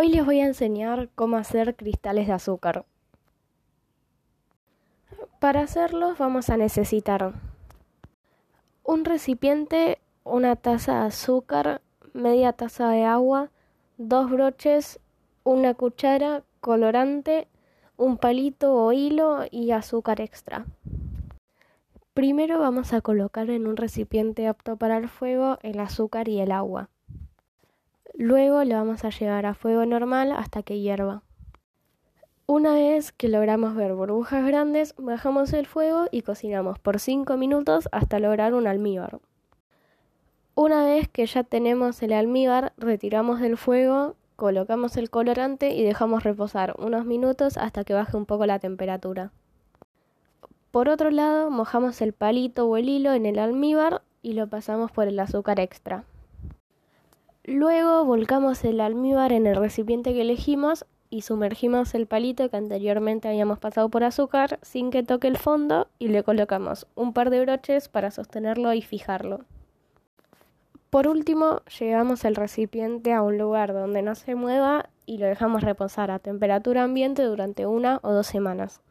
Hoy les voy a enseñar cómo hacer cristales de azúcar. Para hacerlos vamos a necesitar un recipiente, una taza de azúcar, media taza de agua, dos broches, una cuchara, colorante, un palito o hilo y azúcar extra. Primero vamos a colocar en un recipiente apto para el fuego el azúcar y el agua. Luego lo vamos a llevar a fuego normal hasta que hierva. Una vez que logramos ver burbujas grandes, bajamos el fuego y cocinamos por 5 minutos hasta lograr un almíbar. Una vez que ya tenemos el almíbar, retiramos del fuego, colocamos el colorante y dejamos reposar unos minutos hasta que baje un poco la temperatura. Por otro lado, mojamos el palito o el hilo en el almíbar y lo pasamos por el azúcar extra. Luego volcamos el almíbar en el recipiente que elegimos y sumergimos el palito que anteriormente habíamos pasado por azúcar sin que toque el fondo y le colocamos un par de broches para sostenerlo y fijarlo. Por último, llevamos el recipiente a un lugar donde no se mueva y lo dejamos reposar a temperatura ambiente durante una o dos semanas.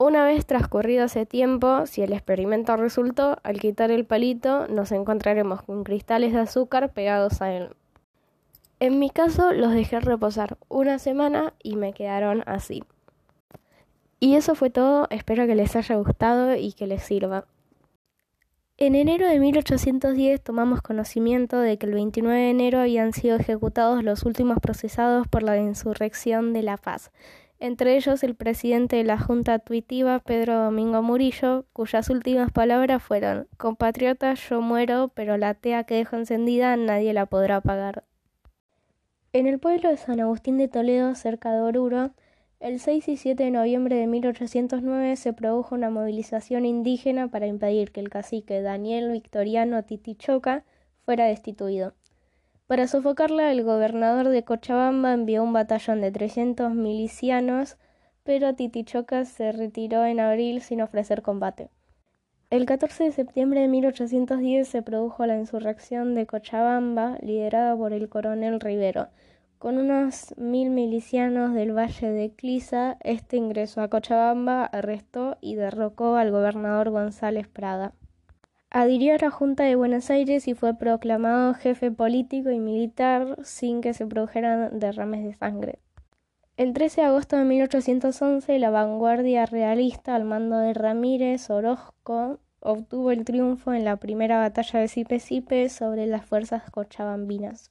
Una vez transcurrido ese tiempo, si el experimento resultó, al quitar el palito nos encontraremos con cristales de azúcar pegados a él. En mi caso los dejé reposar una semana y me quedaron así. Y eso fue todo, espero que les haya gustado y que les sirva. En enero de 1810 tomamos conocimiento de que el 29 de enero habían sido ejecutados los últimos procesados por la insurrección de La Paz, entre ellos el presidente de la Junta Tuitiva, Pedro Domingo Murillo, cuyas últimas palabras fueron Compatriotas, yo muero, pero la tea que dejo encendida nadie la podrá apagar. En el pueblo de San Agustín de Toledo, cerca de Oruro, el 6 y 7 de noviembre de 1809 se produjo una movilización indígena para impedir que el cacique Daniel Victoriano Titichoca fuera destituido. Para sofocarla, el gobernador de Cochabamba envió un batallón de 300 milicianos, pero Titichoca se retiró en abril sin ofrecer combate. El 14 de septiembre de 1810 se produjo la insurrección de Cochabamba, liderada por el coronel Rivero. Con unos mil milicianos del valle de Clisa, este ingresó a Cochabamba, arrestó y derrocó al gobernador González Prada. Adhirió a la Junta de Buenos Aires y fue proclamado jefe político y militar sin que se produjeran derrames de sangre. El 13 de agosto de 1811, la vanguardia realista al mando de Ramírez Orozco obtuvo el triunfo en la primera batalla de Sipe-Sipe sobre las fuerzas cochabambinas.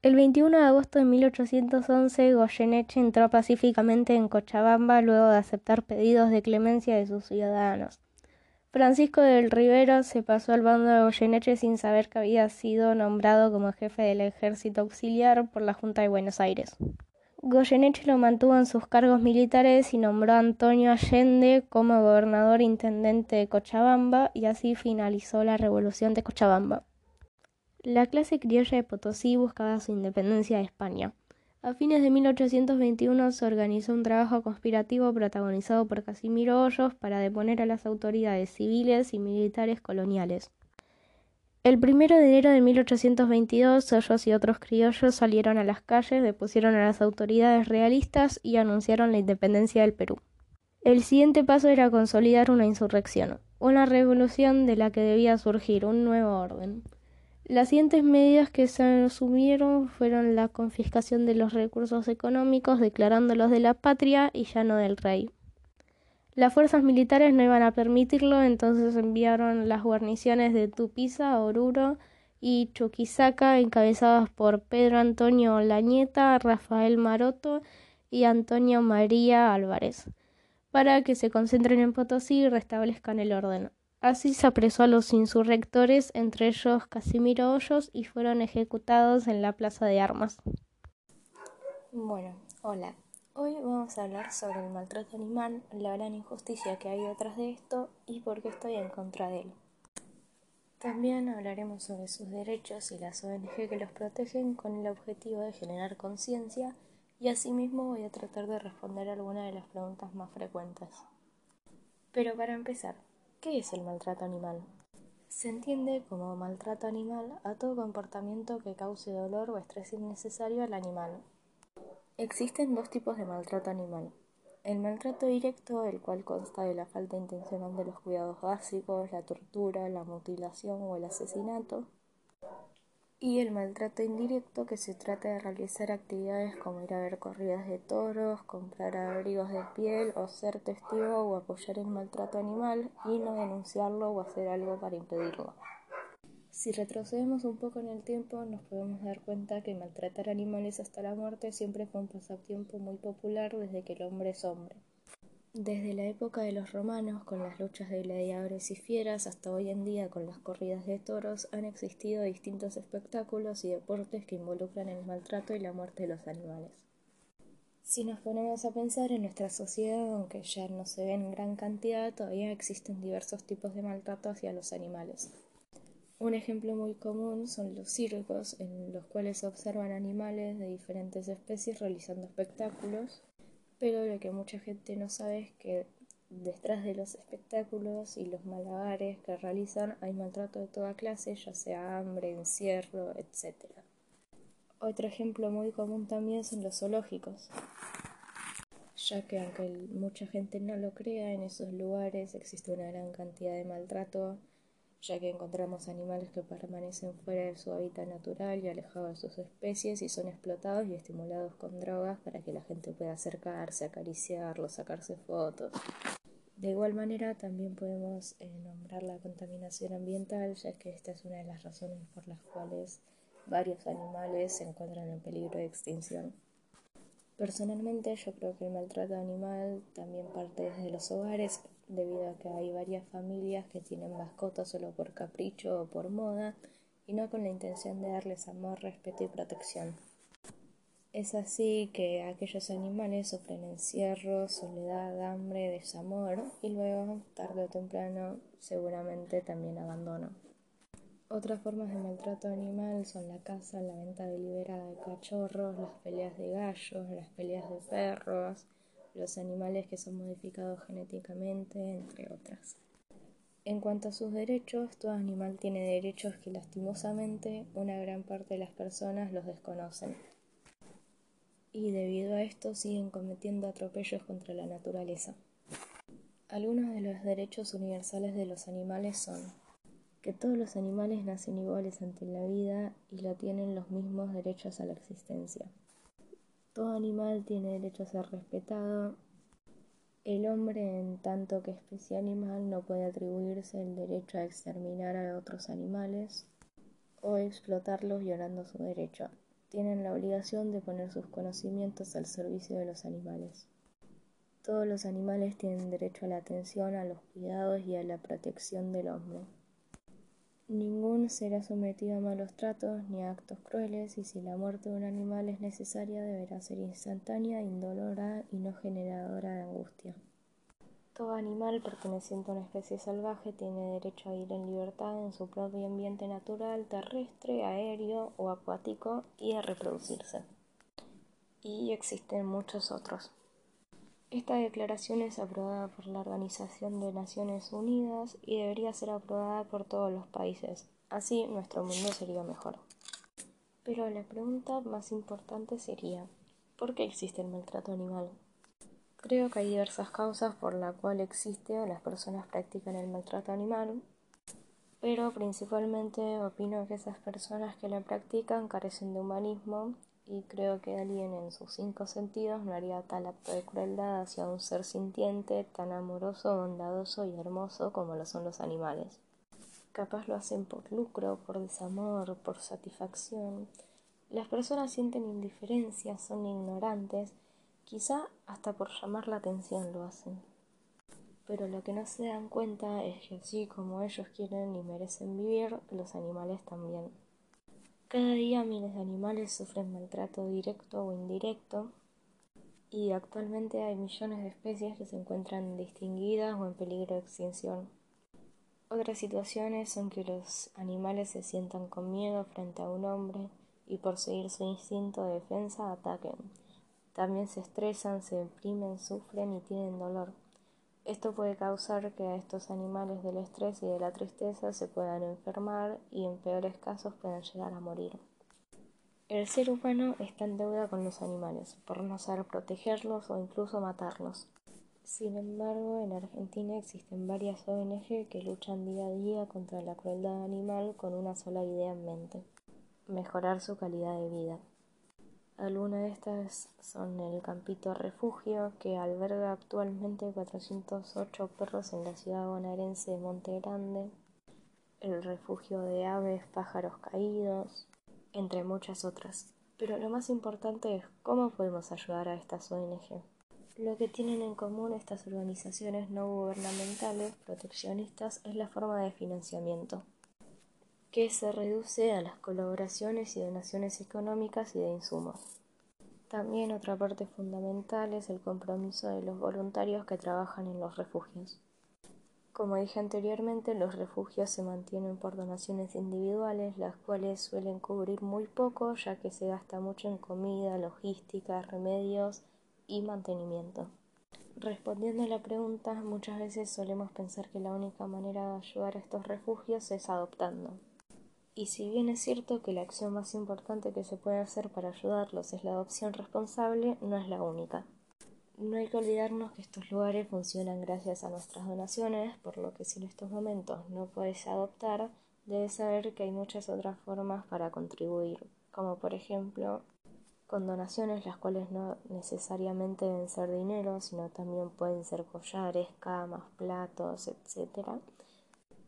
El 21 de agosto de 1811, Goyeneche entró pacíficamente en Cochabamba luego de aceptar pedidos de clemencia de sus ciudadanos. Francisco del Rivero se pasó al bando de Goyeneche sin saber que había sido nombrado como jefe del ejército auxiliar por la Junta de Buenos Aires. Goyeneche lo mantuvo en sus cargos militares y nombró a Antonio Allende como gobernador intendente de Cochabamba y así finalizó la revolución de Cochabamba. La clase criolla de Potosí buscaba su independencia de España. A fines de 1821 se organizó un trabajo conspirativo protagonizado por Casimiro Hoyos para deponer a las autoridades civiles y militares coloniales. El primero de enero de 1822, Hoyos y otros criollos salieron a las calles, depusieron a las autoridades realistas y anunciaron la independencia del Perú. El siguiente paso era consolidar una insurrección, una revolución de la que debía surgir un nuevo orden. Las siguientes medidas que se asumieron fueron la confiscación de los recursos económicos, declarándolos de la patria y ya no del rey. Las fuerzas militares no iban a permitirlo, entonces enviaron las guarniciones de Tupiza, Oruro y Chuquisaca, encabezadas por Pedro Antonio Lañeta, Rafael Maroto y Antonio María Álvarez, para que se concentren en Potosí y restablezcan el orden. Así se apresó a los insurrectores, entre ellos Casimiro Hoyos, y fueron ejecutados en la Plaza de Armas. Bueno, hola. Hoy vamos a hablar sobre el maltrato animal, la gran injusticia que hay detrás de esto y por qué estoy en contra de él. También hablaremos sobre sus derechos y las ONG que los protegen con el objetivo de generar conciencia y asimismo voy a tratar de responder algunas de las preguntas más frecuentes. Pero para empezar, ¿qué es el maltrato animal? Se entiende como maltrato animal a todo comportamiento que cause dolor o estrés innecesario al animal, Existen dos tipos de maltrato animal. El maltrato directo, el cual consta de la falta intencional de los cuidados básicos, la tortura, la mutilación o el asesinato. Y el maltrato indirecto, que se trata de realizar actividades como ir a ver corridas de toros, comprar abrigos de piel o ser testigo o apoyar el maltrato animal y no denunciarlo o hacer algo para impedirlo. Si retrocedemos un poco en el tiempo, nos podemos dar cuenta que maltratar animales hasta la muerte siempre fue un pasatiempo muy popular desde que el hombre es hombre. Desde la época de los romanos, con las luchas de gladiadores y fieras, hasta hoy en día con las corridas de toros, han existido distintos espectáculos y deportes que involucran el maltrato y la muerte de los animales. Si nos ponemos a pensar en nuestra sociedad, aunque ya no se ve en gran cantidad, todavía existen diversos tipos de maltrato hacia los animales. Un ejemplo muy común son los circos, en los cuales se observan animales de diferentes especies realizando espectáculos, pero lo que mucha gente no sabe es que detrás de los espectáculos y los malabares que realizan hay maltrato de toda clase, ya sea hambre, encierro, etc. Otro ejemplo muy común también son los zoológicos, ya que aunque mucha gente no lo crea, en esos lugares existe una gran cantidad de maltrato ya que encontramos animales que permanecen fuera de su hábitat natural y alejados de sus especies y son explotados y estimulados con drogas para que la gente pueda acercarse, acariciarlos, sacarse fotos. De igual manera, también podemos eh, nombrar la contaminación ambiental, ya que esta es una de las razones por las cuales varios animales se encuentran en peligro de extinción. Personalmente, yo creo que el maltrato animal también parte desde los hogares, debido a que hay varias familias que tienen mascotas solo por capricho o por moda y no con la intención de darles amor, respeto y protección. Es así que aquellos animales sufren encierro, soledad, hambre, desamor y luego, tarde o temprano, seguramente también abandono. Otras formas de maltrato animal son la caza, la venta deliberada de cachorros, las peleas de gallos, las peleas de perros, los animales que son modificados genéticamente, entre otras. En cuanto a sus derechos, todo animal tiene derechos que lastimosamente una gran parte de las personas los desconocen. Y debido a esto siguen cometiendo atropellos contra la naturaleza. Algunos de los derechos universales de los animales son que todos los animales nacen iguales ante la vida y lo tienen los mismos derechos a la existencia. Todo animal tiene derecho a ser respetado. El hombre, en tanto que especie animal, no puede atribuirse el derecho a exterminar a otros animales o explotarlos violando su derecho. Tienen la obligación de poner sus conocimientos al servicio de los animales. Todos los animales tienen derecho a la atención, a los cuidados y a la protección del hombre. Ningún será sometido a malos tratos ni a actos crueles, y si la muerte de un animal es necesaria, deberá ser instantánea, indolora y no generadora de angustia. Todo animal perteneciente a una especie salvaje tiene derecho a ir en libertad en su propio ambiente natural, terrestre, aéreo o acuático y a reproducirse. Y existen muchos otros. Esta declaración es aprobada por la Organización de Naciones Unidas y debería ser aprobada por todos los países. Así nuestro mundo sería mejor. Pero la pregunta más importante sería, ¿por qué existe el maltrato animal? Creo que hay diversas causas por las cuales existe o las personas practican el maltrato animal, pero principalmente opino que esas personas que lo practican carecen de humanismo y creo que alguien en sus cinco sentidos no haría tal acto de crueldad hacia un ser sintiente, tan amoroso, bondadoso y hermoso como lo son los animales. Capaz lo hacen por lucro, por desamor, por satisfacción. Las personas sienten indiferencia, son ignorantes, quizá hasta por llamar la atención lo hacen. Pero lo que no se dan cuenta es que así como ellos quieren y merecen vivir, los animales también. Cada día miles de animales sufren maltrato directo o indirecto y actualmente hay millones de especies que se encuentran distinguidas o en peligro de extinción. Otras situaciones son que los animales se sientan con miedo frente a un hombre y por seguir su instinto de defensa ataquen. También se estresan, se deprimen, sufren y tienen dolor. Esto puede causar que a estos animales del estrés y de la tristeza se puedan enfermar y en peores casos puedan llegar a morir. El ser humano está en deuda con los animales por no saber protegerlos o incluso matarlos. Sin embargo, en Argentina existen varias ONG que luchan día a día contra la crueldad animal con una sola idea en mente, mejorar su calidad de vida. Algunas de estas son el Campito Refugio, que alberga actualmente 408 perros en la ciudad bonaerense de Monte Grande, el Refugio de Aves Pájaros Caídos, entre muchas otras. Pero lo más importante es cómo podemos ayudar a estas ONG. Lo que tienen en común estas organizaciones no gubernamentales proteccionistas es la forma de financiamiento, que se reduce a las colaboraciones y donaciones económicas y de insumos. También otra parte fundamental es el compromiso de los voluntarios que trabajan en los refugios. Como dije anteriormente, los refugios se mantienen por donaciones individuales, las cuales suelen cubrir muy poco, ya que se gasta mucho en comida, logística, remedios, y mantenimiento. Respondiendo a la pregunta, muchas veces solemos pensar que la única manera de ayudar a estos refugios es adoptando. Y si bien es cierto que la acción más importante que se puede hacer para ayudarlos es la adopción responsable, no es la única. No hay que olvidarnos que estos lugares funcionan gracias a nuestras donaciones, por lo que si en estos momentos no puedes adoptar, debes saber que hay muchas otras formas para contribuir, como por ejemplo con donaciones las cuales no necesariamente deben ser dinero, sino también pueden ser collares, camas, platos, etc.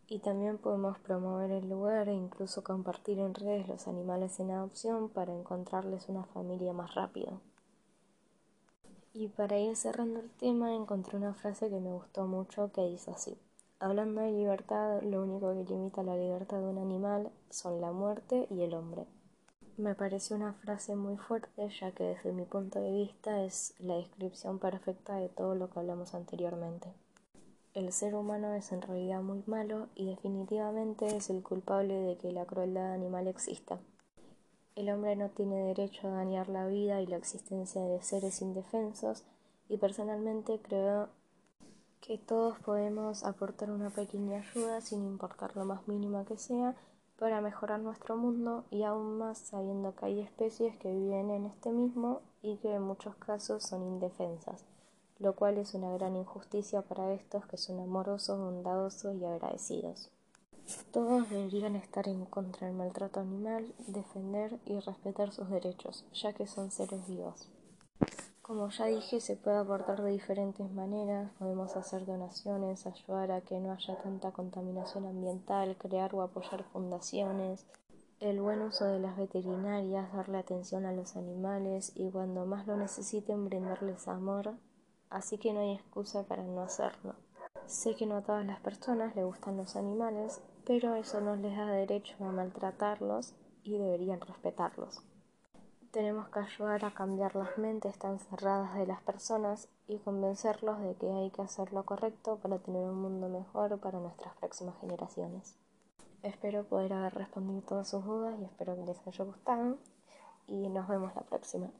Y también podemos promover el lugar e incluso compartir en redes los animales en adopción para encontrarles una familia más rápido. Y para ir cerrando el tema encontré una frase que me gustó mucho que dice así. Hablando de libertad, lo único que limita la libertad de un animal son la muerte y el hombre. Me pareció una frase muy fuerte ya que desde mi punto de vista es la descripción perfecta de todo lo que hablamos anteriormente. El ser humano es en realidad muy malo y definitivamente es el culpable de que la crueldad animal exista. El hombre no tiene derecho a dañar la vida y la existencia de seres indefensos y personalmente creo que todos podemos aportar una pequeña ayuda sin importar lo más mínima que sea para mejorar nuestro mundo y aún más sabiendo que hay especies que viven en este mismo y que en muchos casos son indefensas, lo cual es una gran injusticia para estos que son amorosos, bondadosos y agradecidos. Todos deberían estar en contra del maltrato animal, defender y respetar sus derechos, ya que son seres vivos. Como ya dije, se puede aportar de diferentes maneras. Podemos hacer donaciones, ayudar a que no haya tanta contaminación ambiental, crear o apoyar fundaciones, el buen uso de las veterinarias, darle atención a los animales y cuando más lo necesiten brindarles amor. Así que no hay excusa para no hacerlo. Sé que no a todas las personas les gustan los animales, pero eso no les da derecho a maltratarlos y deberían respetarlos. Tenemos que ayudar a cambiar las mentes tan cerradas de las personas y convencerlos de que hay que hacer lo correcto para tener un mundo mejor para nuestras próximas generaciones. Espero poder haber respondido todas sus dudas y espero que les haya gustado y nos vemos la próxima.